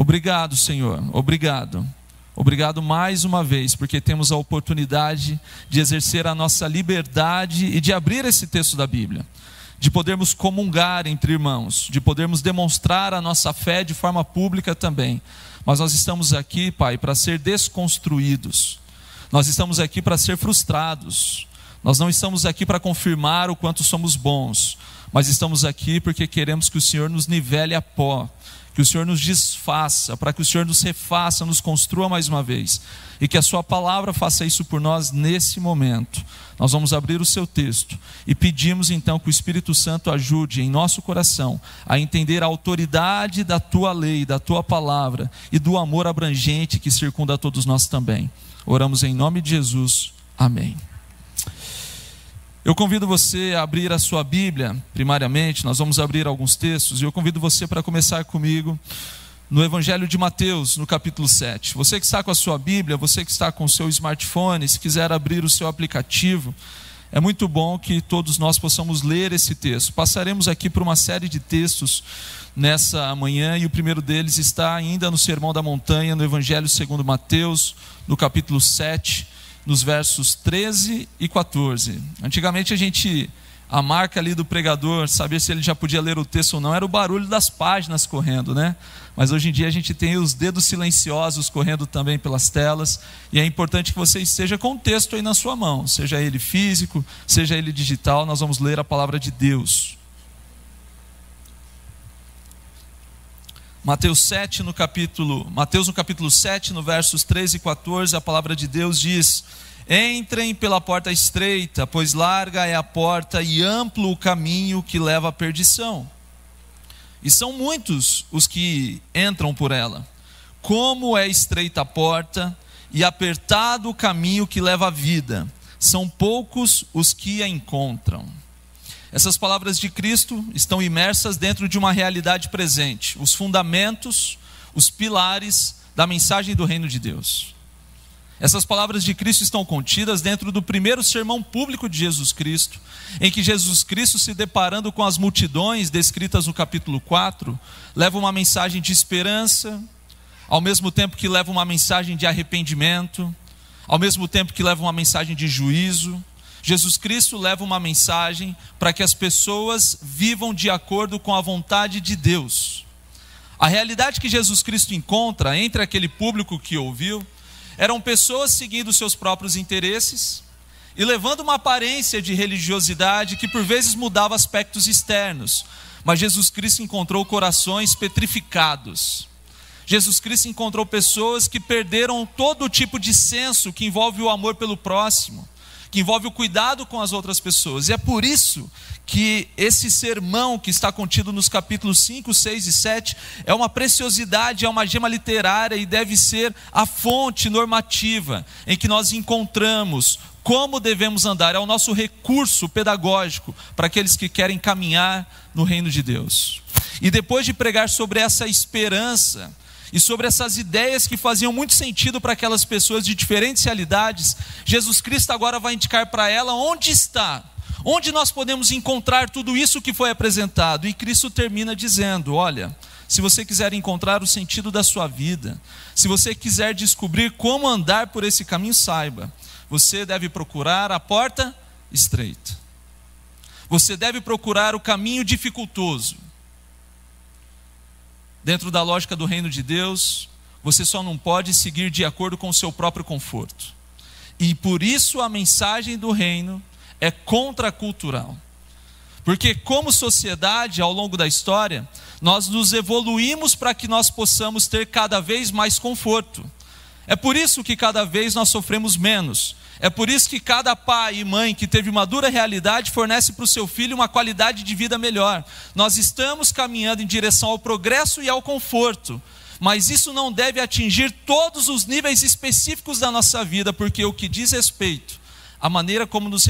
Obrigado, Senhor, obrigado. Obrigado mais uma vez, porque temos a oportunidade de exercer a nossa liberdade e de abrir esse texto da Bíblia, de podermos comungar entre irmãos, de podermos demonstrar a nossa fé de forma pública também. Mas nós estamos aqui, Pai, para ser desconstruídos, nós estamos aqui para ser frustrados, nós não estamos aqui para confirmar o quanto somos bons, mas estamos aqui porque queremos que o Senhor nos nivele a pó que o Senhor nos desfaça, para que o Senhor nos refaça, nos construa mais uma vez, e que a Sua palavra faça isso por nós nesse momento. Nós vamos abrir o seu texto e pedimos então que o Espírito Santo ajude em nosso coração a entender a autoridade da tua lei, da tua palavra e do amor abrangente que circunda a todos nós também. Oramos em nome de Jesus. Amém. Eu convido você a abrir a sua Bíblia, primariamente, nós vamos abrir alguns textos, e eu convido você para começar comigo no Evangelho de Mateus, no capítulo 7. Você que está com a sua Bíblia, você que está com o seu smartphone, se quiser abrir o seu aplicativo, é muito bom que todos nós possamos ler esse texto. Passaremos aqui por uma série de textos nessa manhã, e o primeiro deles está ainda no Sermão da Montanha, no Evangelho segundo Mateus, no capítulo 7 nos versos 13 e 14. Antigamente a gente a marca ali do pregador, saber se ele já podia ler o texto ou não, era o barulho das páginas correndo, né? Mas hoje em dia a gente tem os dedos silenciosos correndo também pelas telas, e é importante que você esteja com o texto aí na sua mão, seja ele físico, seja ele digital, nós vamos ler a palavra de Deus. Mateus 7 no capítulo, Mateus no capítulo 7, no versos 13 e 14, a palavra de Deus diz: Entrem pela porta estreita, pois larga é a porta e amplo o caminho que leva à perdição. E são muitos os que entram por ela. Como é estreita a porta e apertado o caminho que leva à vida, são poucos os que a encontram. Essas palavras de Cristo estão imersas dentro de uma realidade presente, os fundamentos, os pilares da mensagem do reino de Deus. Essas palavras de Cristo estão contidas dentro do primeiro sermão público de Jesus Cristo, em que Jesus Cristo, se deparando com as multidões descritas no capítulo 4, leva uma mensagem de esperança, ao mesmo tempo que leva uma mensagem de arrependimento, ao mesmo tempo que leva uma mensagem de juízo, Jesus Cristo leva uma mensagem para que as pessoas vivam de acordo com a vontade de Deus. A realidade que Jesus Cristo encontra entre aquele público que ouviu eram pessoas seguindo seus próprios interesses e levando uma aparência de religiosidade que por vezes mudava aspectos externos, mas Jesus Cristo encontrou corações petrificados. Jesus Cristo encontrou pessoas que perderam todo tipo de senso que envolve o amor pelo próximo que envolve o cuidado com as outras pessoas. E é por isso que esse sermão que está contido nos capítulos 5, 6 e 7 é uma preciosidade, é uma gema literária e deve ser a fonte normativa em que nós encontramos como devemos andar, é o nosso recurso pedagógico para aqueles que querem caminhar no reino de Deus. E depois de pregar sobre essa esperança, e sobre essas ideias que faziam muito sentido para aquelas pessoas de diferentes realidades, Jesus Cristo agora vai indicar para ela onde está, onde nós podemos encontrar tudo isso que foi apresentado. E Cristo termina dizendo: Olha, se você quiser encontrar o sentido da sua vida, se você quiser descobrir como andar por esse caminho, saiba, você deve procurar a porta estreita. Você deve procurar o caminho dificultoso dentro da lógica do reino de Deus, você só não pode seguir de acordo com o seu próprio conforto. E por isso a mensagem do reino é contracultural. Porque, como sociedade, ao longo da história, nós nos evoluímos para que nós possamos ter cada vez mais conforto. É por isso que cada vez nós sofremos menos. É por isso que cada pai e mãe que teve uma dura realidade fornece para o seu filho uma qualidade de vida melhor. Nós estamos caminhando em direção ao progresso e ao conforto, mas isso não deve atingir todos os níveis específicos da nossa vida, porque o que diz respeito à maneira como nos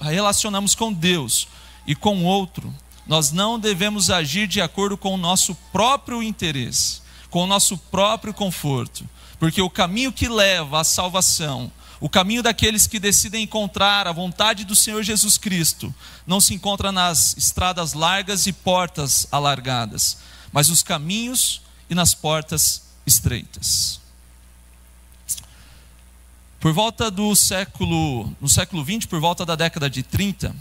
relacionamos com Deus e com o outro, nós não devemos agir de acordo com o nosso próprio interesse, com o nosso próprio conforto, porque o caminho que leva à salvação o caminho daqueles que decidem encontrar a vontade do Senhor Jesus Cristo não se encontra nas estradas largas e portas alargadas, mas os caminhos e nas portas estreitas. Por volta do século, no século 20, por volta da década de 30,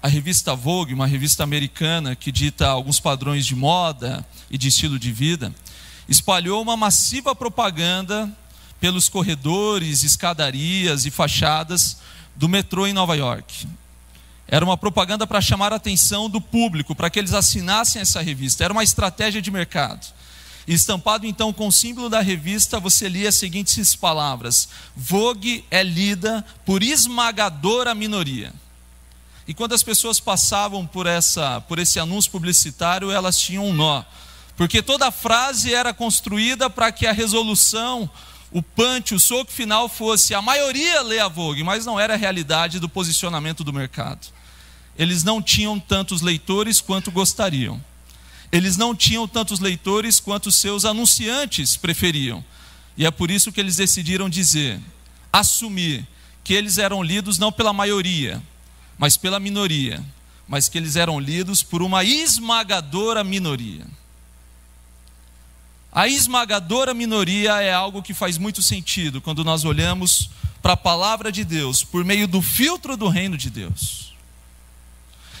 a revista Vogue, uma revista americana que dita alguns padrões de moda e de estilo de vida, espalhou uma massiva propaganda pelos corredores, escadarias e fachadas do metrô em Nova York. Era uma propaganda para chamar a atenção do público, para que eles assinassem essa revista. Era uma estratégia de mercado. Estampado então com o símbolo da revista, você lia as seguintes palavras: Vogue é lida por esmagadora minoria. E quando as pessoas passavam por, essa, por esse anúncio publicitário, elas tinham um nó. Porque toda a frase era construída para que a resolução, o punch, o soco final fosse a maioria lê a Vogue, mas não era a realidade do posicionamento do mercado. Eles não tinham tantos leitores quanto gostariam. Eles não tinham tantos leitores quanto seus anunciantes preferiam. E é por isso que eles decidiram dizer, assumir que eles eram lidos não pela maioria, mas pela minoria, mas que eles eram lidos por uma esmagadora minoria. A esmagadora minoria é algo que faz muito sentido quando nós olhamos para a palavra de Deus por meio do filtro do reino de Deus.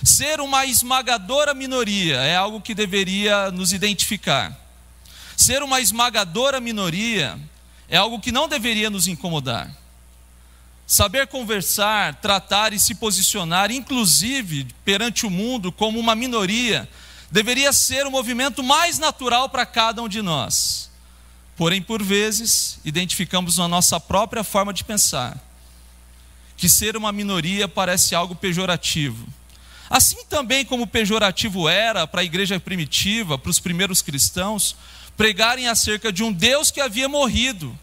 Ser uma esmagadora minoria é algo que deveria nos identificar. Ser uma esmagadora minoria é algo que não deveria nos incomodar. Saber conversar, tratar e se posicionar, inclusive perante o mundo, como uma minoria, deveria ser o movimento mais natural para cada um de nós. Porém, por vezes, identificamos na nossa própria forma de pensar que ser uma minoria parece algo pejorativo. Assim também como pejorativo era para a igreja primitiva, para os primeiros cristãos, pregarem acerca de um Deus que havia morrido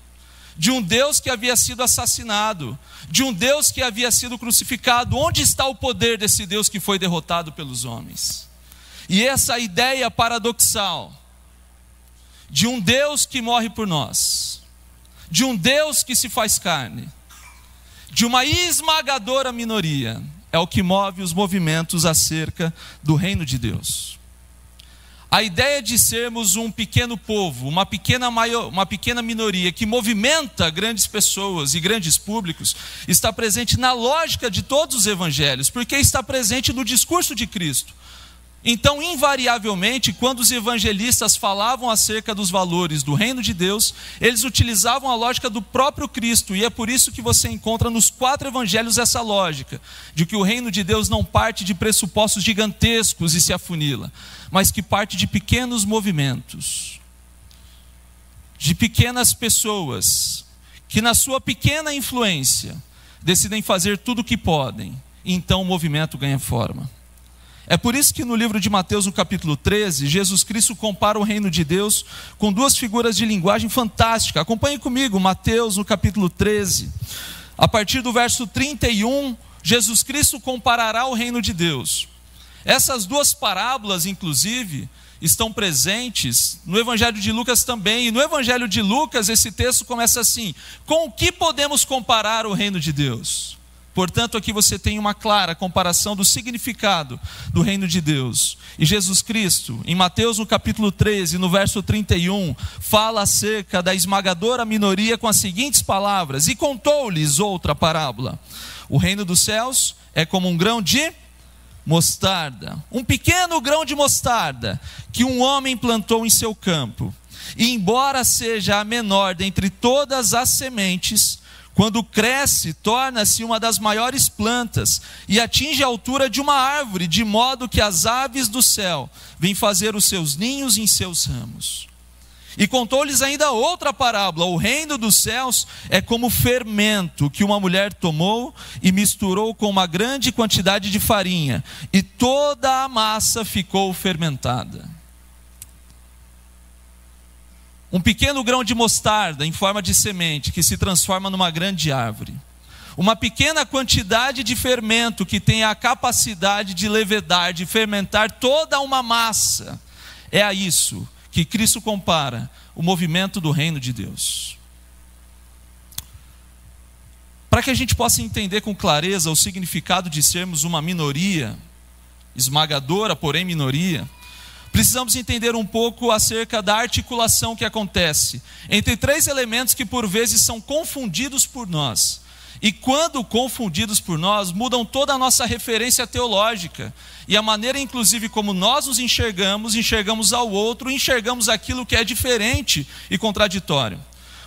de um Deus que havia sido assassinado, de um Deus que havia sido crucificado. Onde está o poder desse Deus que foi derrotado pelos homens? E essa ideia paradoxal de um Deus que morre por nós, de um Deus que se faz carne, de uma esmagadora minoria, é o que move os movimentos acerca do reino de Deus. A ideia de sermos um pequeno povo, uma pequena, maior, uma pequena minoria que movimenta grandes pessoas e grandes públicos, está presente na lógica de todos os evangelhos, porque está presente no discurso de Cristo. Então, invariavelmente, quando os evangelistas falavam acerca dos valores do reino de Deus, eles utilizavam a lógica do próprio Cristo, e é por isso que você encontra nos quatro evangelhos essa lógica, de que o reino de Deus não parte de pressupostos gigantescos e se afunila, mas que parte de pequenos movimentos, de pequenas pessoas, que na sua pequena influência decidem fazer tudo o que podem, e então o movimento ganha forma. É por isso que no livro de Mateus, no capítulo 13, Jesus Cristo compara o reino de Deus com duas figuras de linguagem fantástica. Acompanhe comigo, Mateus, no capítulo 13. A partir do verso 31, Jesus Cristo comparará o reino de Deus. Essas duas parábolas, inclusive, estão presentes no Evangelho de Lucas também. E no Evangelho de Lucas, esse texto começa assim: Com o que podemos comparar o reino de Deus? Portanto, aqui você tem uma clara comparação do significado do reino de Deus. E Jesus Cristo, em Mateus no capítulo 13, no verso 31, fala acerca da esmagadora minoria com as seguintes palavras: E contou-lhes outra parábola. O reino dos céus é como um grão de mostarda, um pequeno grão de mostarda que um homem plantou em seu campo. E embora seja a menor dentre todas as sementes, quando cresce, torna-se uma das maiores plantas e atinge a altura de uma árvore, de modo que as aves do céu vêm fazer os seus ninhos em seus ramos. E contou-lhes ainda outra parábola: o reino dos céus é como fermento que uma mulher tomou e misturou com uma grande quantidade de farinha, e toda a massa ficou fermentada um pequeno grão de mostarda em forma de semente que se transforma numa grande árvore. Uma pequena quantidade de fermento que tem a capacidade de levedar, de fermentar toda uma massa. É a isso que Cristo compara o movimento do reino de Deus. Para que a gente possa entender com clareza o significado de sermos uma minoria, esmagadora, porém minoria, precisamos entender um pouco acerca da articulação que acontece entre três elementos que por vezes são confundidos por nós. E quando confundidos por nós, mudam toda a nossa referência teológica e a maneira, inclusive, como nós nos enxergamos, enxergamos ao outro, enxergamos aquilo que é diferente e contraditório.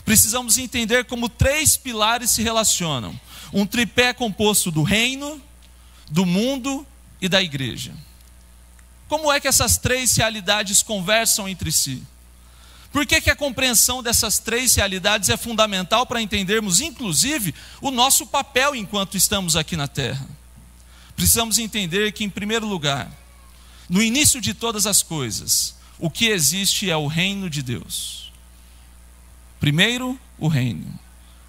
Precisamos entender como três pilares se relacionam: um tripé composto do reino, do mundo e da igreja. Como é que essas três realidades conversam entre si? Por que, que a compreensão dessas três realidades é fundamental para entendermos, inclusive, o nosso papel enquanto estamos aqui na Terra? Precisamos entender que, em primeiro lugar, no início de todas as coisas, o que existe é o reino de Deus. Primeiro, o reino.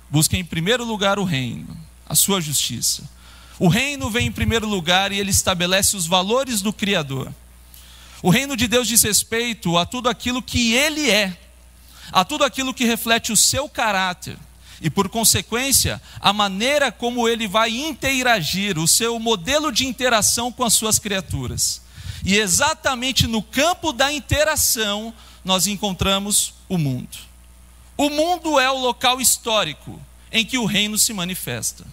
Busquem em primeiro lugar o reino, a sua justiça. O reino vem em primeiro lugar e ele estabelece os valores do Criador. O reino de Deus diz respeito a tudo aquilo que Ele é, a tudo aquilo que reflete o seu caráter e, por consequência, a maneira como Ele vai interagir, o seu modelo de interação com as suas criaturas. E exatamente no campo da interação nós encontramos o mundo. O mundo é o local histórico em que o reino se manifesta.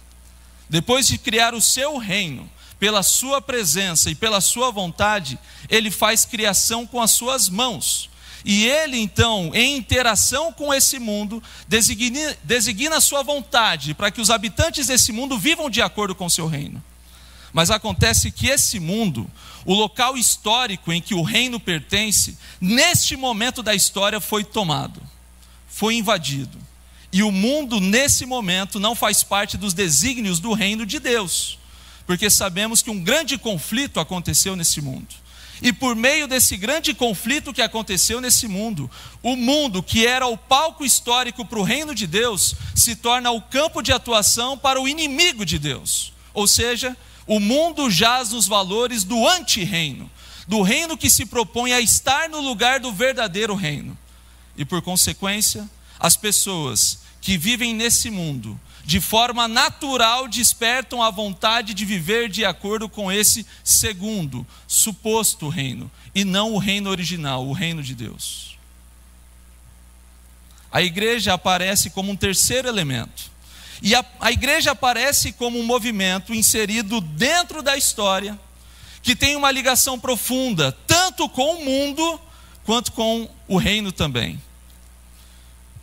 Depois de criar o seu reino, pela sua presença e pela sua vontade, ele faz criação com as suas mãos. E ele, então, em interação com esse mundo, designa, designa a sua vontade para que os habitantes desse mundo vivam de acordo com o seu reino. Mas acontece que esse mundo, o local histórico em que o reino pertence, neste momento da história foi tomado, foi invadido. E o mundo, nesse momento, não faz parte dos desígnios do reino de Deus porque sabemos que um grande conflito aconteceu nesse mundo. E por meio desse grande conflito que aconteceu nesse mundo, o mundo que era o palco histórico para o reino de Deus, se torna o campo de atuação para o inimigo de Deus. Ou seja, o mundo jaz nos valores do anti-reino, do reino que se propõe a estar no lugar do verdadeiro reino. E por consequência, as pessoas que vivem nesse mundo de forma natural despertam a vontade de viver de acordo com esse segundo, suposto reino, e não o reino original, o reino de Deus. A igreja aparece como um terceiro elemento. E a, a igreja aparece como um movimento inserido dentro da história, que tem uma ligação profunda, tanto com o mundo, quanto com o reino também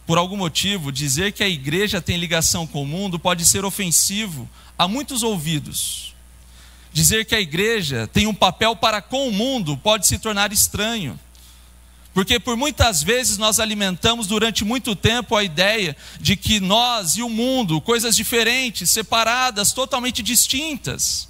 por algum motivo, dizer que a igreja tem ligação com o mundo pode ser ofensivo a muitos ouvidos. Dizer que a igreja tem um papel para com o mundo pode se tornar estranho. Porque por muitas vezes nós alimentamos durante muito tempo a ideia de que nós e o mundo, coisas diferentes, separadas, totalmente distintas.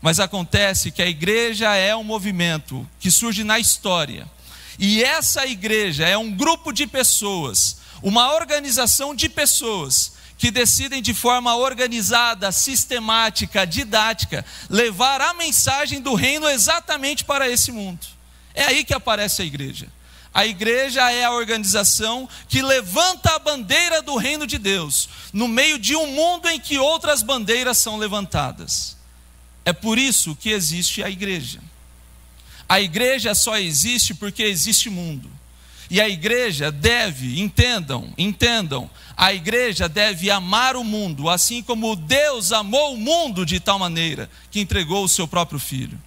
Mas acontece que a igreja é um movimento que surge na história. E essa igreja é um grupo de pessoas uma organização de pessoas que decidem de forma organizada, sistemática, didática, levar a mensagem do reino exatamente para esse mundo. É aí que aparece a igreja. A igreja é a organização que levanta a bandeira do reino de Deus, no meio de um mundo em que outras bandeiras são levantadas. É por isso que existe a igreja. A igreja só existe porque existe mundo. E a igreja deve, entendam, entendam, a igreja deve amar o mundo, assim como Deus amou o mundo de tal maneira que entregou o seu próprio filho.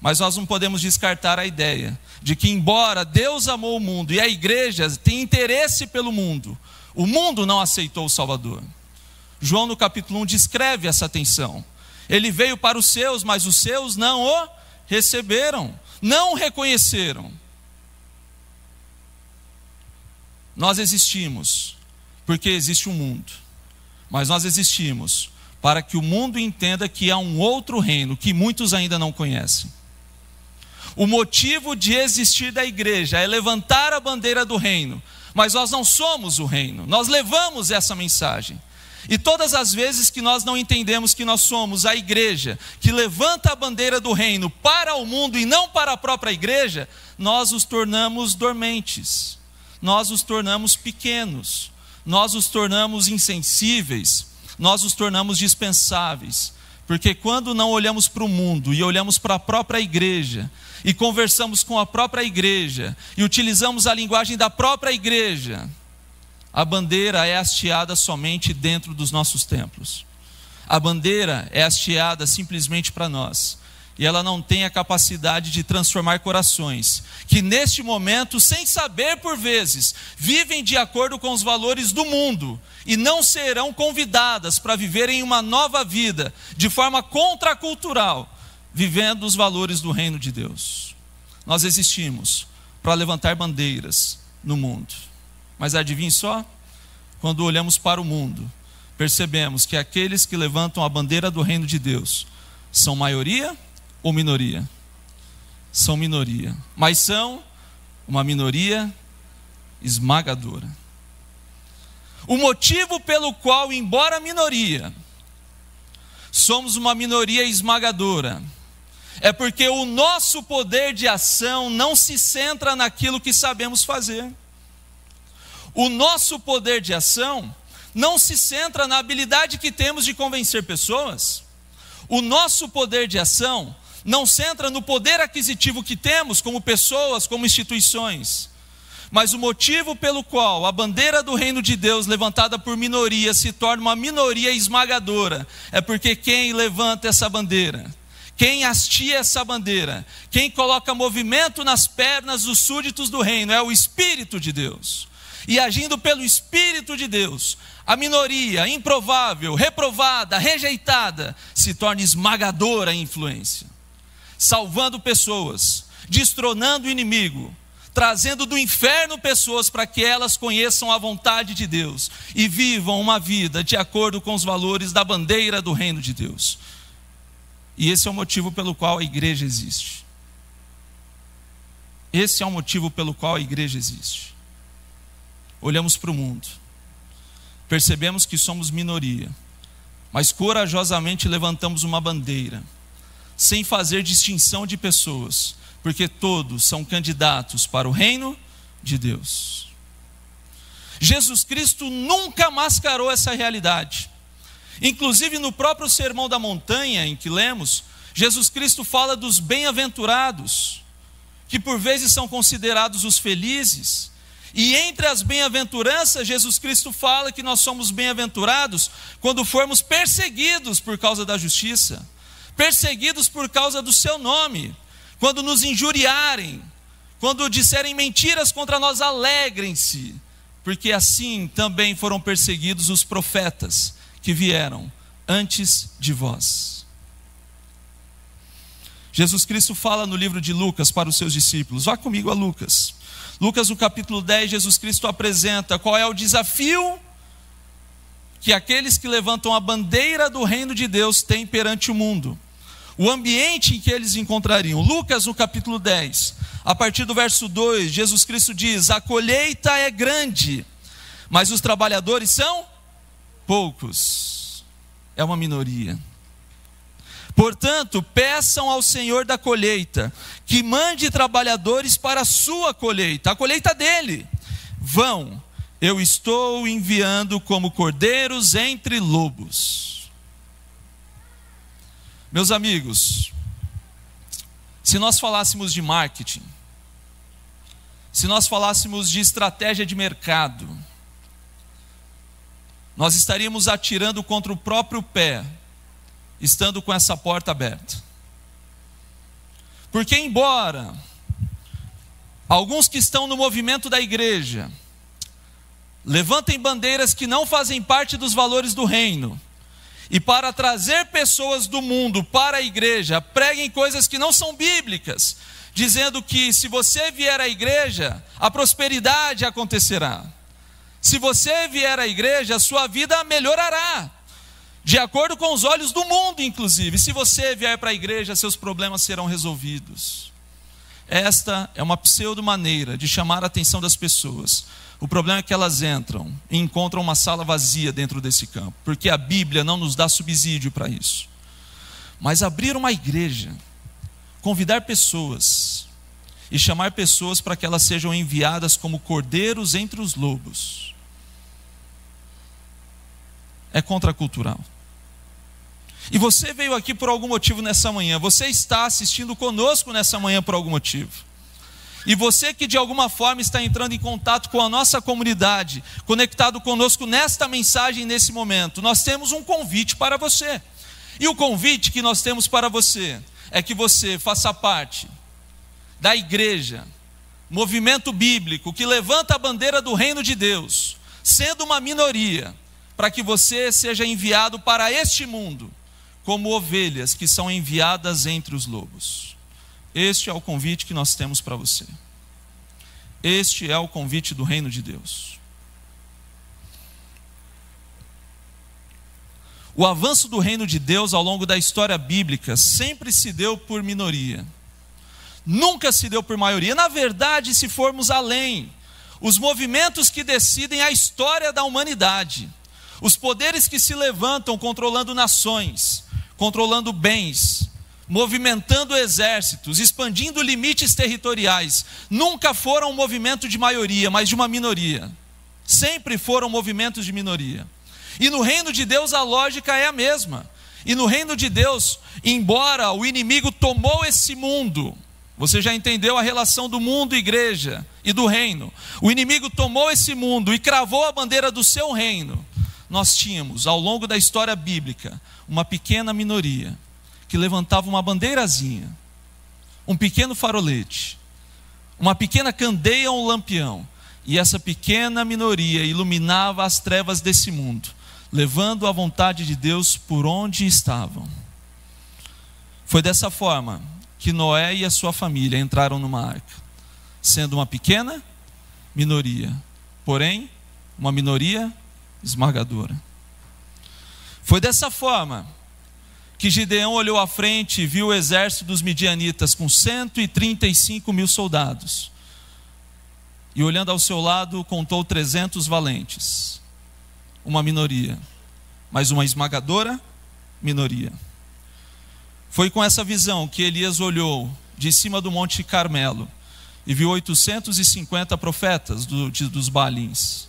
Mas nós não podemos descartar a ideia de que, embora Deus amou o mundo e a igreja tem interesse pelo mundo, o mundo não aceitou o Salvador. João, no capítulo 1, descreve essa tensão. Ele veio para os seus, mas os seus não o receberam, não o reconheceram. Nós existimos porque existe um mundo, mas nós existimos para que o mundo entenda que há um outro reino que muitos ainda não conhecem. O motivo de existir da igreja é levantar a bandeira do reino, mas nós não somos o reino, nós levamos essa mensagem. E todas as vezes que nós não entendemos que nós somos a igreja que levanta a bandeira do reino para o mundo e não para a própria igreja, nós os tornamos dormentes nós os tornamos pequenos, nós os tornamos insensíveis, nós os tornamos dispensáveis. Porque quando não olhamos para o mundo e olhamos para a própria igreja, e conversamos com a própria igreja, e utilizamos a linguagem da própria igreja, a bandeira é hasteada somente dentro dos nossos templos. A bandeira é hasteada simplesmente para nós e ela não tem a capacidade de transformar corações, que neste momento, sem saber por vezes, vivem de acordo com os valores do mundo e não serão convidadas para viverem uma nova vida de forma contracultural, vivendo os valores do reino de Deus. Nós existimos para levantar bandeiras no mundo, mas adivinhe só? Quando olhamos para o mundo, percebemos que aqueles que levantam a bandeira do reino de Deus são maioria ou minoria? São minoria, mas são uma minoria esmagadora. O motivo pelo qual, embora minoria, somos uma minoria esmagadora, é porque o nosso poder de ação não se centra naquilo que sabemos fazer. O nosso poder de ação não se centra na habilidade que temos de convencer pessoas. O nosso poder de ação não centra no poder aquisitivo que temos como pessoas, como instituições, mas o motivo pelo qual a bandeira do reino de Deus, levantada por minoria, se torna uma minoria esmagadora, é porque quem levanta essa bandeira, quem hastia essa bandeira, quem coloca movimento nas pernas dos súditos do reino, é o Espírito de Deus. E agindo pelo Espírito de Deus, a minoria improvável, reprovada, rejeitada, se torna esmagadora em influência salvando pessoas, destronando o inimigo, trazendo do inferno pessoas para que elas conheçam a vontade de Deus e vivam uma vida de acordo com os valores da bandeira do reino de Deus. E esse é o motivo pelo qual a igreja existe. Esse é o motivo pelo qual a igreja existe. Olhamos para o mundo, percebemos que somos minoria, mas corajosamente levantamos uma bandeira sem fazer distinção de pessoas, porque todos são candidatos para o reino de Deus. Jesus Cristo nunca mascarou essa realidade. Inclusive no próprio Sermão da Montanha, em que lemos, Jesus Cristo fala dos bem-aventurados, que por vezes são considerados os felizes. E entre as bem-aventuranças, Jesus Cristo fala que nós somos bem-aventurados quando formos perseguidos por causa da justiça perseguidos por causa do seu nome, quando nos injuriarem, quando disserem mentiras contra nós, alegrem-se, porque assim também foram perseguidos os profetas que vieram antes de vós. Jesus Cristo fala no livro de Lucas para os seus discípulos, vá comigo a Lucas. Lucas, no capítulo 10, Jesus Cristo apresenta qual é o desafio que aqueles que levantam a bandeira do reino de Deus têm perante o mundo o ambiente em que eles encontrariam. Lucas, no capítulo 10, a partir do verso 2, Jesus Cristo diz: A colheita é grande, mas os trabalhadores são poucos. É uma minoria. Portanto, peçam ao Senhor da colheita que mande trabalhadores para a sua colheita, a colheita dele. Vão, eu estou enviando como cordeiros entre lobos. Meus amigos, se nós falássemos de marketing, se nós falássemos de estratégia de mercado, nós estaríamos atirando contra o próprio pé, estando com essa porta aberta. Porque, embora alguns que estão no movimento da igreja levantem bandeiras que não fazem parte dos valores do reino, e para trazer pessoas do mundo para a igreja, preguem coisas que não são bíblicas, dizendo que se você vier à igreja, a prosperidade acontecerá. Se você vier à igreja, a sua vida melhorará. De acordo com os olhos do mundo, inclusive. Se você vier para a igreja, seus problemas serão resolvidos. Esta é uma pseudo maneira de chamar a atenção das pessoas o problema é que elas entram e encontram uma sala vazia dentro desse campo, porque a Bíblia não nos dá subsídio para isso. Mas abrir uma igreja, convidar pessoas e chamar pessoas para que elas sejam enviadas como cordeiros entre os lobos, é contracultural. E você veio aqui por algum motivo nessa manhã, você está assistindo conosco nessa manhã por algum motivo. E você que de alguma forma está entrando em contato com a nossa comunidade, conectado conosco nesta mensagem nesse momento, nós temos um convite para você. E o convite que nós temos para você é que você faça parte da igreja, movimento bíblico que levanta a bandeira do reino de Deus, sendo uma minoria, para que você seja enviado para este mundo como ovelhas que são enviadas entre os lobos. Este é o convite que nós temos para você. Este é o convite do reino de Deus. O avanço do reino de Deus ao longo da história bíblica sempre se deu por minoria. Nunca se deu por maioria. Na verdade, se formos além, os movimentos que decidem a história da humanidade, os poderes que se levantam controlando nações, controlando bens, movimentando exércitos, expandindo limites territoriais, nunca foram um movimento de maioria, mas de uma minoria. Sempre foram movimentos de minoria. E no reino de Deus a lógica é a mesma. E no reino de Deus, embora o inimigo tomou esse mundo, você já entendeu a relação do mundo, igreja e do reino. O inimigo tomou esse mundo e cravou a bandeira do seu reino. Nós tínhamos, ao longo da história bíblica, uma pequena minoria que levantava uma bandeirazinha, um pequeno farolete, uma pequena candeia ou um lampião, e essa pequena minoria iluminava as trevas desse mundo, levando a vontade de Deus por onde estavam. Foi dessa forma que Noé e a sua família entraram numa arca, sendo uma pequena minoria, porém, uma minoria esmagadora. Foi dessa forma que Gideão olhou à frente e viu o exército dos midianitas com 135 mil soldados. E olhando ao seu lado, contou 300 valentes. Uma minoria, mas uma esmagadora minoria. Foi com essa visão que Elias olhou de cima do Monte Carmelo e viu 850 profetas do, de, dos Balins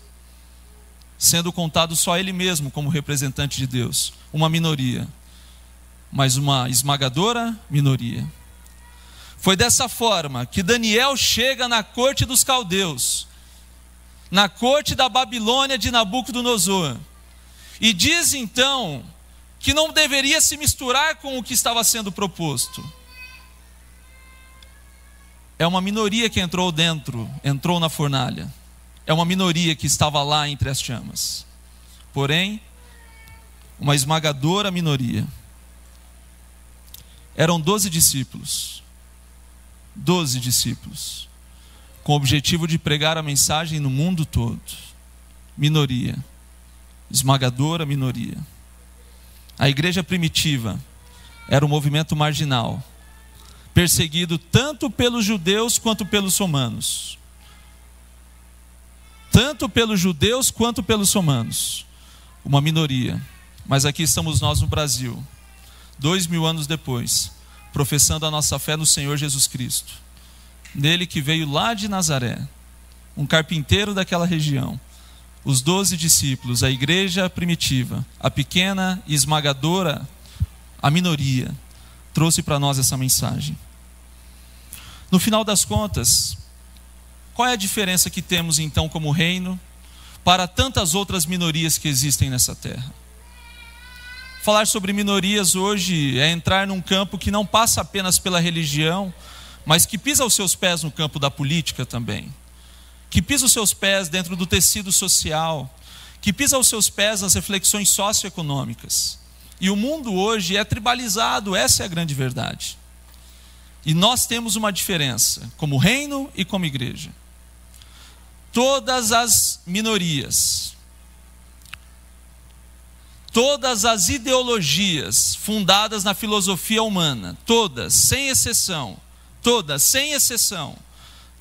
sendo contado só ele mesmo como representante de Deus, uma minoria, mas uma esmagadora minoria. Foi dessa forma que Daniel chega na corte dos caldeus, na corte da Babilônia de Nabucodonosor, e diz então que não deveria se misturar com o que estava sendo proposto. É uma minoria que entrou dentro, entrou na fornalha é uma minoria que estava lá entre as chamas. Porém, uma esmagadora minoria. Eram doze discípulos. Doze discípulos. Com o objetivo de pregar a mensagem no mundo todo. Minoria. Esmagadora minoria. A igreja primitiva era um movimento marginal, perseguido tanto pelos judeus quanto pelos romanos tanto pelos judeus quanto pelos romanos. Uma minoria. Mas aqui estamos nós no Brasil, dois mil anos depois, professando a nossa fé no Senhor Jesus Cristo. Nele que veio lá de Nazaré, um carpinteiro daquela região, os doze discípulos, a igreja primitiva, a pequena e esmagadora, a minoria, trouxe para nós essa mensagem. No final das contas, qual é a diferença que temos então como reino para tantas outras minorias que existem nessa terra? Falar sobre minorias hoje é entrar num campo que não passa apenas pela religião, mas que pisa os seus pés no campo da política também, que pisa os seus pés dentro do tecido social, que pisa os seus pés nas reflexões socioeconômicas. E o mundo hoje é tribalizado, essa é a grande verdade. E nós temos uma diferença, como reino e como igreja todas as minorias, todas as ideologias fundadas na filosofia humana, todas, sem exceção, todas, sem exceção,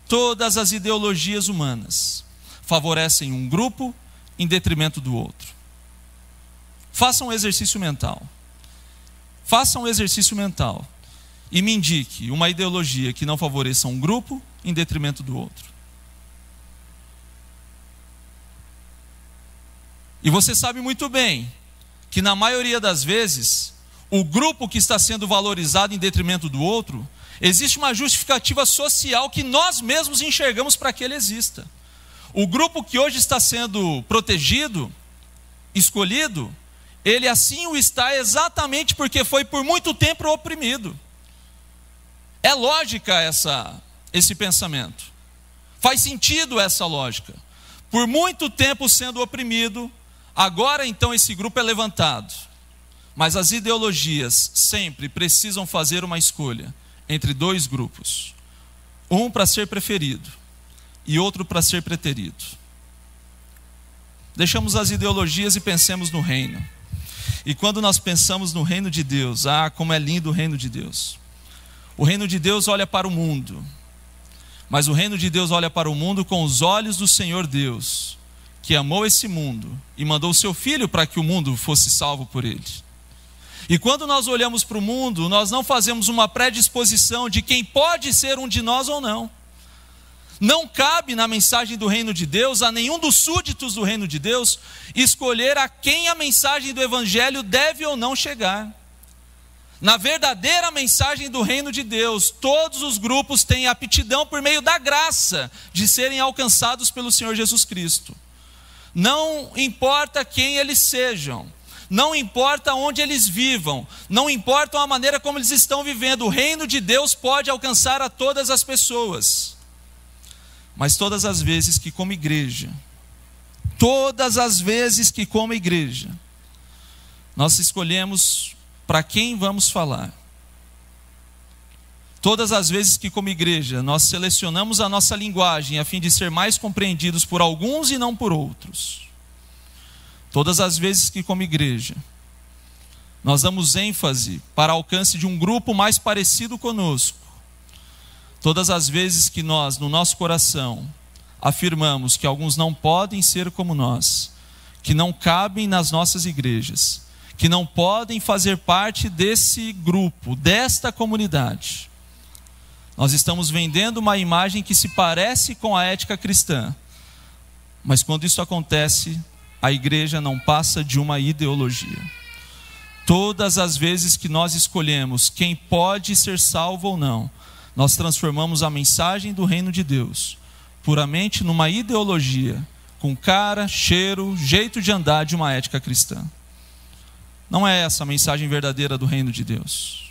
todas as ideologias humanas favorecem um grupo em detrimento do outro. Façam um exercício mental. Façam um exercício mental e me indique uma ideologia que não favoreça um grupo em detrimento do outro. E você sabe muito bem que, na maioria das vezes, o grupo que está sendo valorizado em detrimento do outro, existe uma justificativa social que nós mesmos enxergamos para que ele exista. O grupo que hoje está sendo protegido, escolhido, ele assim o está exatamente porque foi por muito tempo oprimido. É lógica essa, esse pensamento. Faz sentido essa lógica. Por muito tempo sendo oprimido, agora então esse grupo é levantado. Mas as ideologias sempre precisam fazer uma escolha entre dois grupos: um para ser preferido e outro para ser preterido. Deixamos as ideologias e pensemos no reino. E quando nós pensamos no reino de Deus, ah, como é lindo o reino de Deus. O reino de Deus olha para o mundo, mas o reino de Deus olha para o mundo com os olhos do Senhor Deus, que amou esse mundo e mandou seu filho para que o mundo fosse salvo por ele. E quando nós olhamos para o mundo, nós não fazemos uma predisposição de quem pode ser um de nós ou não. Não cabe na mensagem do reino de Deus a nenhum dos súditos do reino de Deus escolher a quem a mensagem do evangelho deve ou não chegar. Na verdadeira mensagem do reino de Deus, todos os grupos têm aptidão por meio da graça de serem alcançados pelo Senhor Jesus Cristo. Não importa quem eles sejam, não importa onde eles vivam, não importa a maneira como eles estão vivendo, o reino de Deus pode alcançar a todas as pessoas. Mas todas as vezes que, como igreja, todas as vezes que, como igreja, nós escolhemos para quem vamos falar, todas as vezes que, como igreja, nós selecionamos a nossa linguagem a fim de ser mais compreendidos por alguns e não por outros, Todas as vezes que, como igreja, nós damos ênfase para alcance de um grupo mais parecido conosco, todas as vezes que nós, no nosso coração, afirmamos que alguns não podem ser como nós, que não cabem nas nossas igrejas, que não podem fazer parte desse grupo, desta comunidade. Nós estamos vendendo uma imagem que se parece com a ética cristã, mas quando isso acontece, a igreja não passa de uma ideologia. Todas as vezes que nós escolhemos quem pode ser salvo ou não, nós transformamos a mensagem do reino de Deus puramente numa ideologia, com cara, cheiro, jeito de andar de uma ética cristã. Não é essa a mensagem verdadeira do reino de Deus.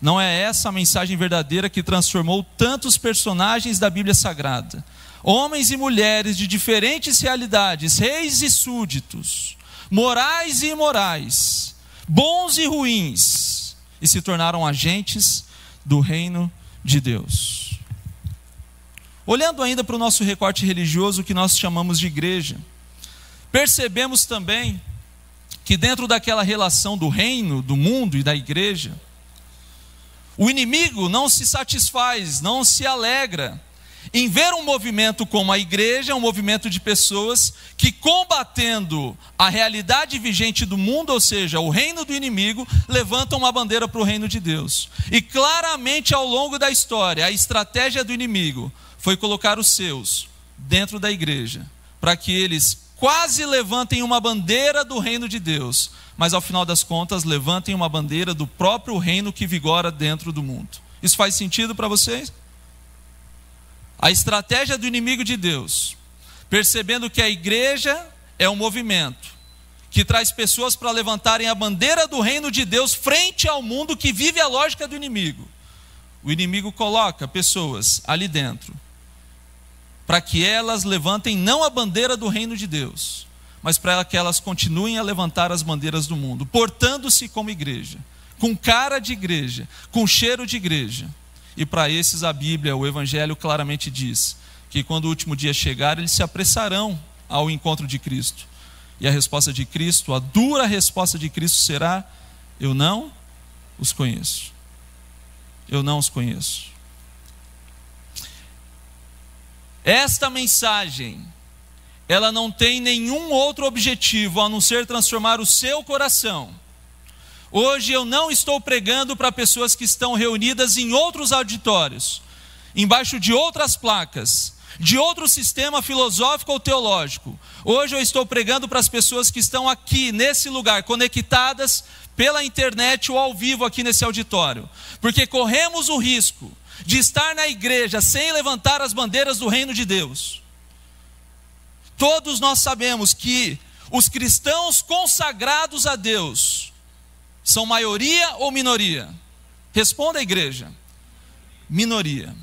Não é essa a mensagem verdadeira que transformou tantos personagens da Bíblia Sagrada homens e mulheres de diferentes realidades, reis e súditos, morais e imorais, bons e ruins, e se tornaram agentes do reino de Deus. Olhando ainda para o nosso recorte religioso que nós chamamos de igreja, percebemos também que dentro daquela relação do reino, do mundo e da igreja, o inimigo não se satisfaz, não se alegra em ver um movimento como a igreja, um movimento de pessoas que, combatendo a realidade vigente do mundo, ou seja, o reino do inimigo, levantam uma bandeira para o reino de Deus. E claramente ao longo da história, a estratégia do inimigo foi colocar os seus dentro da igreja, para que eles quase levantem uma bandeira do reino de Deus, mas ao final das contas levantem uma bandeira do próprio reino que vigora dentro do mundo. Isso faz sentido para vocês? a estratégia do inimigo de Deus, percebendo que a igreja é um movimento que traz pessoas para levantarem a bandeira do reino de Deus frente ao mundo que vive a lógica do inimigo. O inimigo coloca pessoas ali dentro para que elas levantem não a bandeira do reino de Deus, mas para que elas continuem a levantar as bandeiras do mundo, portando-se como igreja, com cara de igreja, com cheiro de igreja. E para esses a Bíblia, o Evangelho claramente diz que quando o último dia chegar, eles se apressarão ao encontro de Cristo. E a resposta de Cristo, a dura resposta de Cristo será: Eu não os conheço. Eu não os conheço. Esta mensagem, ela não tem nenhum outro objetivo a não ser transformar o seu coração Hoje eu não estou pregando para pessoas que estão reunidas em outros auditórios, embaixo de outras placas, de outro sistema filosófico ou teológico. Hoje eu estou pregando para as pessoas que estão aqui, nesse lugar, conectadas pela internet ou ao vivo aqui nesse auditório, porque corremos o risco de estar na igreja sem levantar as bandeiras do reino de Deus. Todos nós sabemos que os cristãos consagrados a Deus são maioria ou minoria? Responda a igreja. Minoria.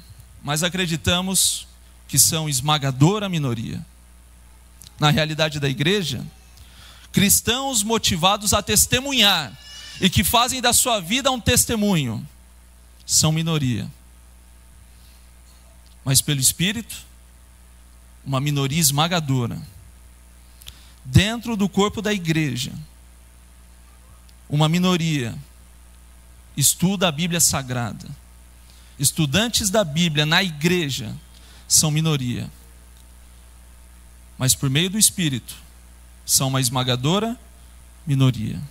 Mas acreditamos que são esmagadora minoria. Na realidade da igreja, cristãos motivados a testemunhar e que fazem da sua vida um testemunho são minoria. Mas pelo Espírito, uma minoria esmagadora. Dentro do corpo da igreja, uma minoria estuda a Bíblia Sagrada. Estudantes da Bíblia na igreja são minoria. Mas por meio do Espírito, são uma esmagadora minoria.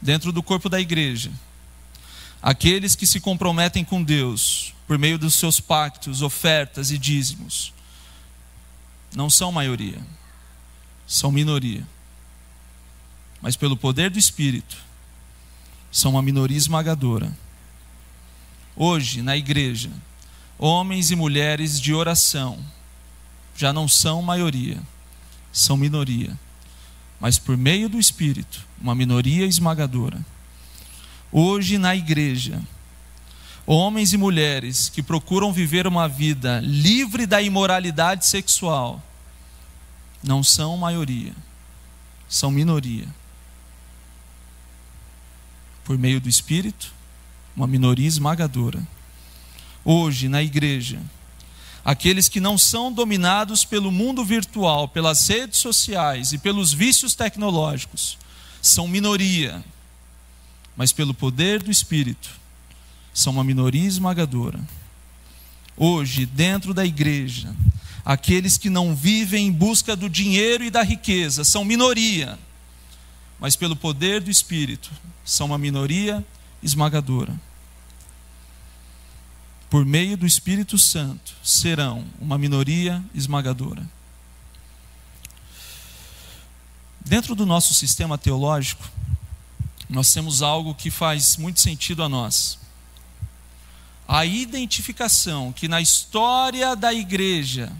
Dentro do corpo da igreja, aqueles que se comprometem com Deus por meio dos seus pactos, ofertas e dízimos, não são maioria, são minoria. Mas pelo poder do Espírito, são uma minoria esmagadora. Hoje, na igreja, homens e mulheres de oração já não são maioria, são minoria. Mas por meio do Espírito, uma minoria esmagadora. Hoje na igreja, homens e mulheres que procuram viver uma vida livre da imoralidade sexual não são maioria, são minoria. Por meio do Espírito, uma minoria esmagadora. Hoje na igreja, aqueles que não são dominados pelo mundo virtual, pelas redes sociais e pelos vícios tecnológicos, são minoria, mas pelo poder do Espírito, são uma minoria esmagadora. Hoje, dentro da igreja, aqueles que não vivem em busca do dinheiro e da riqueza são minoria, mas pelo poder do Espírito, são uma minoria esmagadora por meio do Espírito Santo, serão uma minoria esmagadora. Dentro do nosso sistema teológico, nós temos algo que faz muito sentido a nós. A identificação que na história da igreja,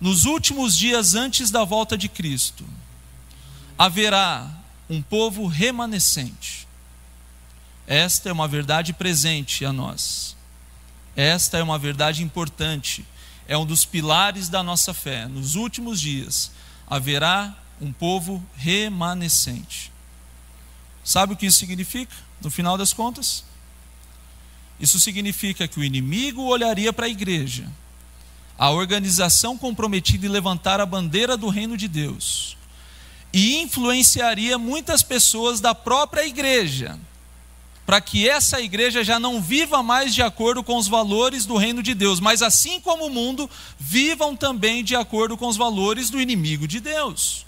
nos últimos dias antes da volta de Cristo, haverá um povo remanescente. Esta é uma verdade presente a nós. Esta é uma verdade importante, é um dos pilares da nossa fé. Nos últimos dias haverá um povo remanescente. Sabe o que isso significa, no final das contas? Isso significa que o inimigo olharia para a igreja, a organização comprometida em levantar a bandeira do reino de Deus, e influenciaria muitas pessoas da própria igreja para que essa igreja já não viva mais de acordo com os valores do reino de Deus, mas assim como o mundo, vivam também de acordo com os valores do inimigo de Deus.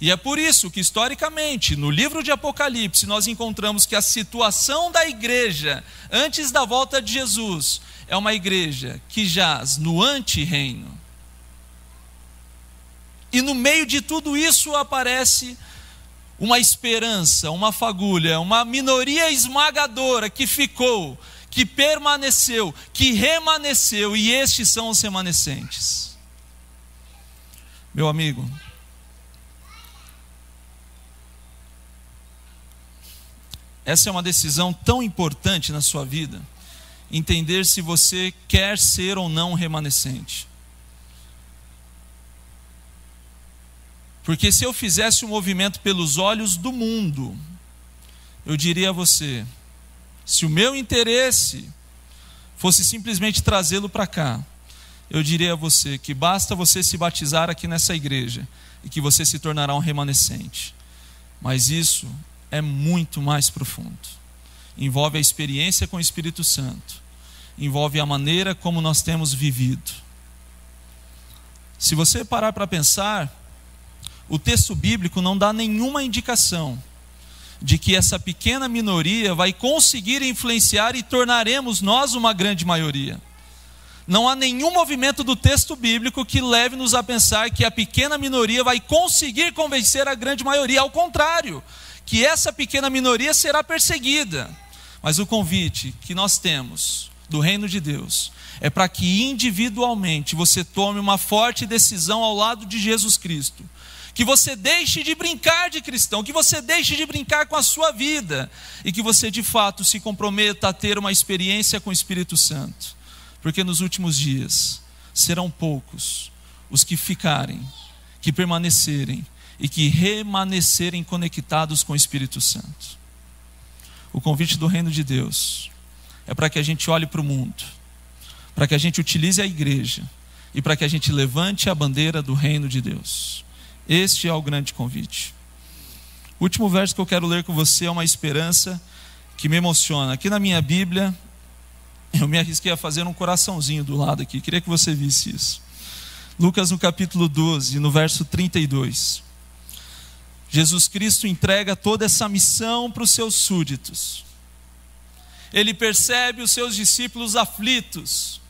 E é por isso que, historicamente, no livro de Apocalipse, nós encontramos que a situação da igreja antes da volta de Jesus é uma igreja que jaz no anti-reino. E no meio de tudo isso aparece uma esperança, uma fagulha, uma minoria esmagadora que ficou, que permaneceu, que remanesceu, e estes são os remanescentes. Meu amigo, essa é uma decisão tão importante na sua vida, entender se você quer ser ou não remanescente. Porque se eu fizesse um movimento pelos olhos do mundo, eu diria a você: se o meu interesse fosse simplesmente trazê-lo para cá, eu diria a você que basta você se batizar aqui nessa igreja e que você se tornará um remanescente. Mas isso é muito mais profundo. Envolve a experiência com o Espírito Santo, envolve a maneira como nós temos vivido. Se você parar para pensar, o texto bíblico não dá nenhuma indicação de que essa pequena minoria vai conseguir influenciar e tornaremos nós uma grande maioria. Não há nenhum movimento do texto bíblico que leve-nos a pensar que a pequena minoria vai conseguir convencer a grande maioria. Ao contrário, que essa pequena minoria será perseguida. Mas o convite que nós temos do reino de Deus é para que individualmente você tome uma forte decisão ao lado de Jesus Cristo. Que você deixe de brincar de cristão, que você deixe de brincar com a sua vida e que você de fato se comprometa a ter uma experiência com o Espírito Santo porque nos últimos dias serão poucos os que ficarem, que permanecerem e que remanecerem conectados com o Espírito Santo. O convite do reino de Deus é para que a gente olhe para o mundo, para que a gente utilize a igreja e para que a gente levante a bandeira do reino de Deus. Este é o grande convite. O último verso que eu quero ler com você é uma esperança que me emociona. Aqui na minha Bíblia, eu me arrisquei a fazer um coraçãozinho do lado aqui, queria que você visse isso. Lucas no capítulo 12, no verso 32. Jesus Cristo entrega toda essa missão para os seus súditos. Ele percebe os seus discípulos aflitos.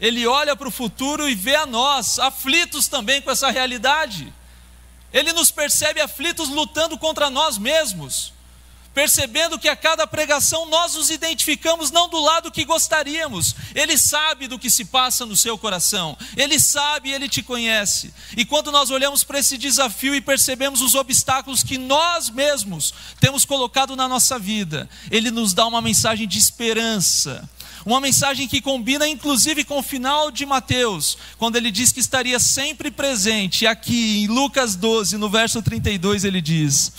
Ele olha para o futuro e vê a nós, aflitos também com essa realidade. Ele nos percebe aflitos lutando contra nós mesmos percebendo que a cada pregação nós nos identificamos não do lado que gostaríamos. Ele sabe do que se passa no seu coração, ele sabe, ele te conhece. E quando nós olhamos para esse desafio e percebemos os obstáculos que nós mesmos temos colocado na nossa vida, ele nos dá uma mensagem de esperança. Uma mensagem que combina inclusive com o final de Mateus, quando ele diz que estaria sempre presente. Aqui em Lucas 12, no verso 32, ele diz: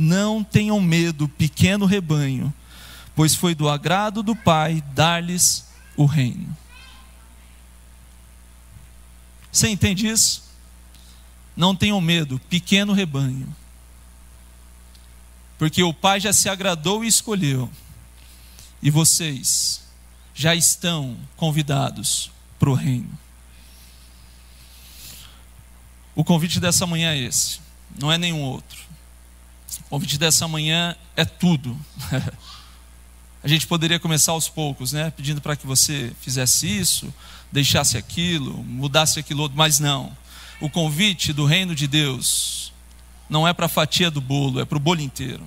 não tenham medo, pequeno rebanho, pois foi do agrado do Pai dar-lhes o reino. Você entende isso? Não tenham medo, pequeno rebanho, porque o Pai já se agradou e escolheu, e vocês já estão convidados para o reino. O convite dessa manhã é esse, não é nenhum outro. O convite dessa manhã é tudo. a gente poderia começar aos poucos, né? Pedindo para que você fizesse isso, deixasse aquilo, mudasse aquilo outro, mas não. O convite do reino de Deus não é para a fatia do bolo, é para o bolo inteiro.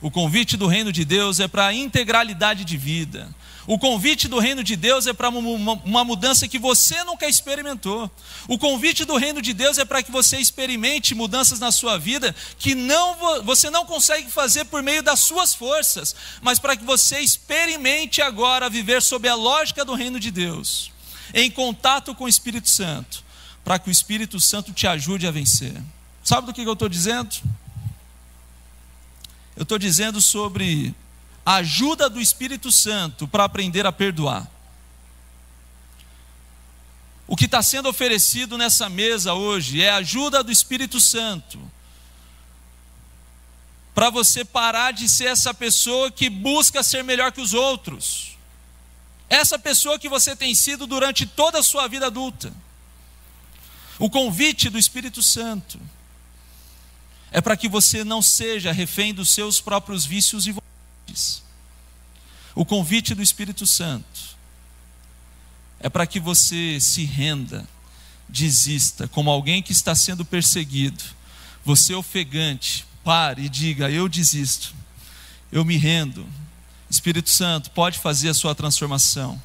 O convite do reino de Deus é para a integralidade de vida. O convite do reino de Deus é para uma mudança que você nunca experimentou. O convite do reino de Deus é para que você experimente mudanças na sua vida que não, você não consegue fazer por meio das suas forças, mas para que você experimente agora viver sob a lógica do reino de Deus, em contato com o Espírito Santo, para que o Espírito Santo te ajude a vencer. Sabe do que eu estou dizendo? Eu estou dizendo sobre a ajuda do Espírito Santo para aprender a perdoar. O que está sendo oferecido nessa mesa hoje é a ajuda do Espírito Santo para você parar de ser essa pessoa que busca ser melhor que os outros. Essa pessoa que você tem sido durante toda a sua vida adulta. O convite do Espírito Santo é para que você não seja refém dos seus próprios vícios e O convite do Espírito Santo é para que você se renda, desista, como alguém que está sendo perseguido. Você ofegante, pare e diga: Eu desisto, eu me rendo. Espírito Santo pode fazer a sua transformação.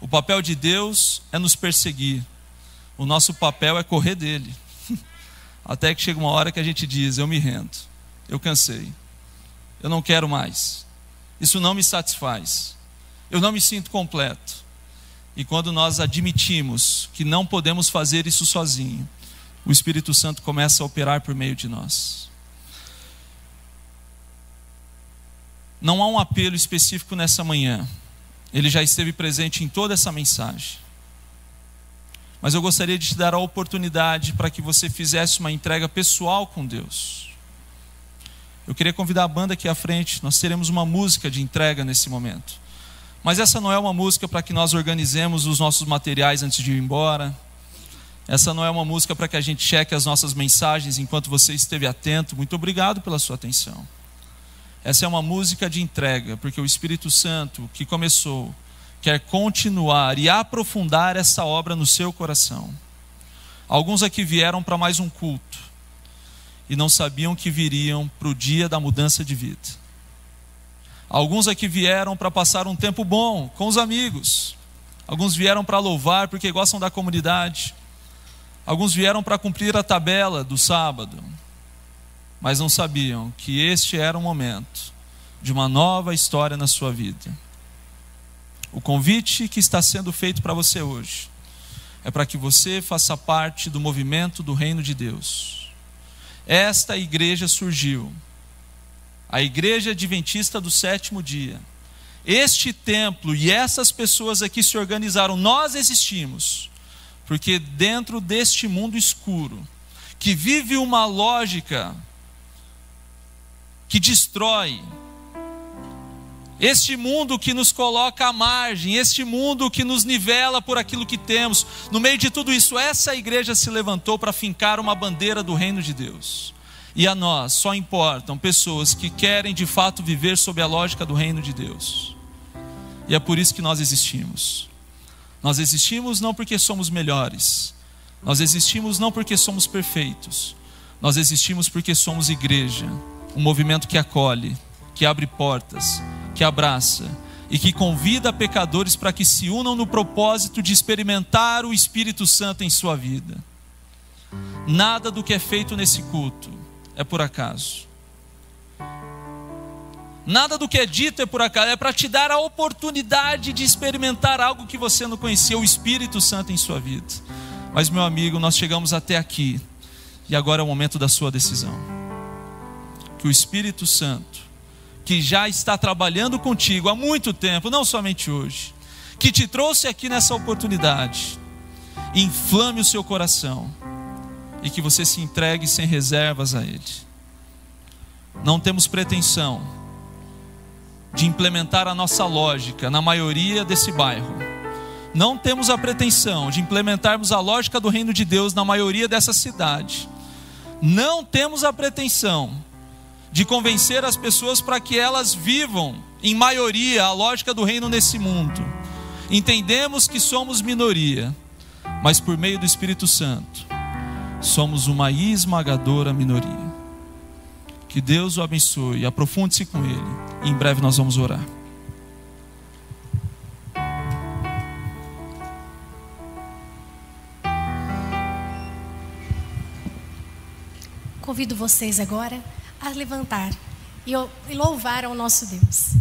O papel de Deus é nos perseguir, o nosso papel é correr dele. Até que chega uma hora que a gente diz: Eu me rendo, eu cansei, eu não quero mais, isso não me satisfaz, eu não me sinto completo. E quando nós admitimos que não podemos fazer isso sozinho, o Espírito Santo começa a operar por meio de nós. Não há um apelo específico nessa manhã, ele já esteve presente em toda essa mensagem. Mas eu gostaria de te dar a oportunidade para que você fizesse uma entrega pessoal com Deus. Eu queria convidar a banda aqui à frente, nós teremos uma música de entrega nesse momento. Mas essa não é uma música para que nós organizemos os nossos materiais antes de ir embora. Essa não é uma música para que a gente cheque as nossas mensagens enquanto você esteve atento. Muito obrigado pela sua atenção. Essa é uma música de entrega, porque o Espírito Santo que começou quer continuar e aprofundar essa obra no seu coração. Alguns aqui vieram para mais um culto e não sabiam que viriam para o dia da mudança de vida. Alguns aqui vieram para passar um tempo bom com os amigos. Alguns vieram para louvar porque gostam da comunidade. Alguns vieram para cumprir a tabela do sábado. Mas não sabiam que este era o momento de uma nova história na sua vida. O convite que está sendo feito para você hoje é para que você faça parte do movimento do reino de Deus. Esta igreja surgiu, a igreja adventista do sétimo dia. Este templo e essas pessoas aqui se organizaram, nós existimos, porque dentro deste mundo escuro, que vive uma lógica que destrói, este mundo que nos coloca à margem, este mundo que nos nivela por aquilo que temos, no meio de tudo isso, essa igreja se levantou para fincar uma bandeira do reino de Deus. E a nós só importam pessoas que querem de fato viver sob a lógica do reino de Deus. E é por isso que nós existimos. Nós existimos não porque somos melhores, nós existimos não porque somos perfeitos, nós existimos porque somos igreja, um movimento que acolhe, que abre portas, que abraça e que convida pecadores para que se unam no propósito de experimentar o Espírito Santo em sua vida. Nada do que é feito nesse culto é por acaso. Nada do que é dito é por acaso, é para te dar a oportunidade de experimentar algo que você não conhecia, o Espírito Santo em sua vida. Mas, meu amigo, nós chegamos até aqui e agora é o momento da sua decisão. Que o Espírito Santo que já está trabalhando contigo há muito tempo, não somente hoje, que te trouxe aqui nessa oportunidade, inflame o seu coração e que você se entregue sem reservas a Ele. Não temos pretensão de implementar a nossa lógica na maioria desse bairro. Não temos a pretensão de implementarmos a lógica do reino de Deus na maioria dessa cidade. Não temos a pretensão de convencer as pessoas para que elas vivam, em maioria, a lógica do reino nesse mundo. Entendemos que somos minoria, mas por meio do Espírito Santo, somos uma esmagadora minoria. Que Deus o abençoe, aprofunde-se com Ele, e em breve nós vamos orar. Convido vocês agora a levantar e louvar ao nosso Deus.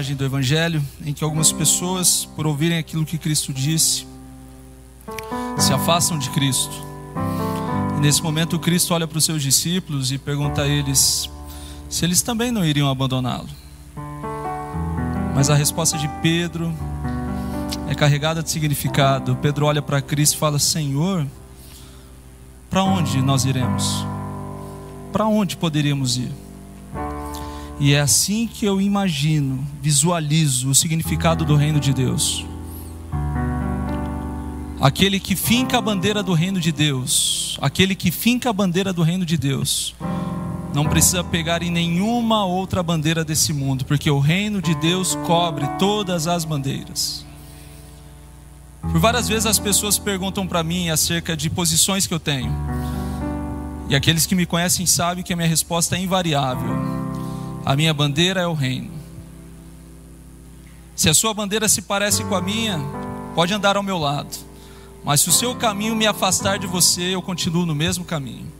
Uma passagem do Evangelho em que algumas pessoas, por ouvirem aquilo que Cristo disse, se afastam de Cristo. E nesse momento, Cristo olha para os seus discípulos e pergunta a eles se eles também não iriam abandoná-lo. Mas a resposta de Pedro é carregada de significado. Pedro olha para Cristo e fala: Senhor, para onde nós iremos? Para onde poderíamos ir? E é assim que eu imagino, visualizo o significado do reino de Deus. Aquele que finca a bandeira do reino de Deus, aquele que finca a bandeira do reino de Deus, não precisa pegar em nenhuma outra bandeira desse mundo, porque o reino de Deus cobre todas as bandeiras. Por várias vezes as pessoas perguntam para mim acerca de posições que eu tenho. E aqueles que me conhecem sabem que a minha resposta é invariável. A minha bandeira é o reino. Se a sua bandeira se parece com a minha, pode andar ao meu lado. Mas se o seu caminho me afastar de você, eu continuo no mesmo caminho.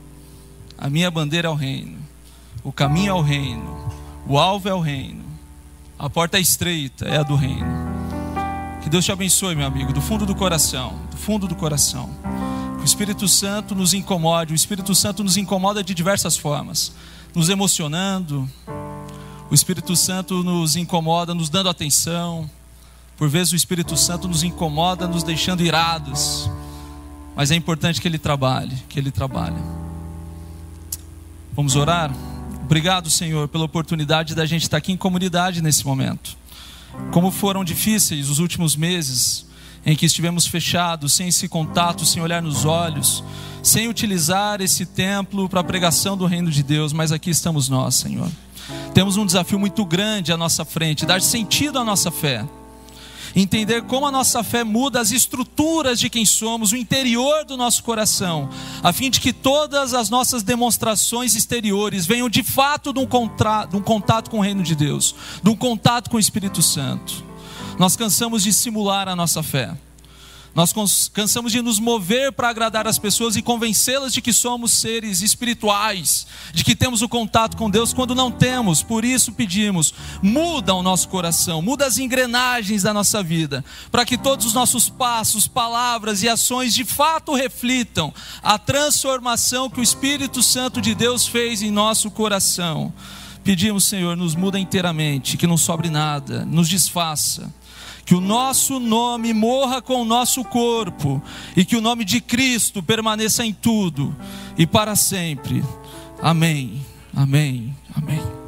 A minha bandeira é o reino. O caminho é o reino. O alvo é o reino. A porta é estreita, é a do reino. Que Deus te abençoe, meu amigo, do fundo do coração, do fundo do coração. O Espírito Santo nos incomode, o Espírito Santo nos incomoda de diversas formas, nos emocionando. O Espírito Santo nos incomoda, nos dando atenção. Por vezes o Espírito Santo nos incomoda, nos deixando irados. Mas é importante que ele trabalhe, que ele trabalhe. Vamos orar? Obrigado, Senhor, pela oportunidade da gente estar aqui em comunidade nesse momento. Como foram difíceis os últimos meses em que estivemos fechados, sem esse contato, sem olhar nos olhos, sem utilizar esse templo para a pregação do reino de Deus, mas aqui estamos nós, Senhor. Temos um desafio muito grande à nossa frente, dar sentido à nossa fé entender como a nossa fé muda as estruturas de quem somos, o interior do nosso coração, a fim de que todas as nossas demonstrações exteriores venham de fato de um, contra, de um contato com o reino de Deus, de um contato com o Espírito Santo. Nós cansamos de simular a nossa fé. Nós cansamos de nos mover para agradar as pessoas e convencê-las de que somos seres espirituais, de que temos o contato com Deus quando não temos. Por isso pedimos: muda o nosso coração, muda as engrenagens da nossa vida, para que todos os nossos passos, palavras e ações de fato reflitam a transformação que o Espírito Santo de Deus fez em nosso coração. Pedimos, Senhor, nos muda inteiramente, que não sobre nada, nos desfaça que o nosso nome morra com o nosso corpo e que o nome de Cristo permaneça em tudo e para sempre. Amém. Amém. Amém.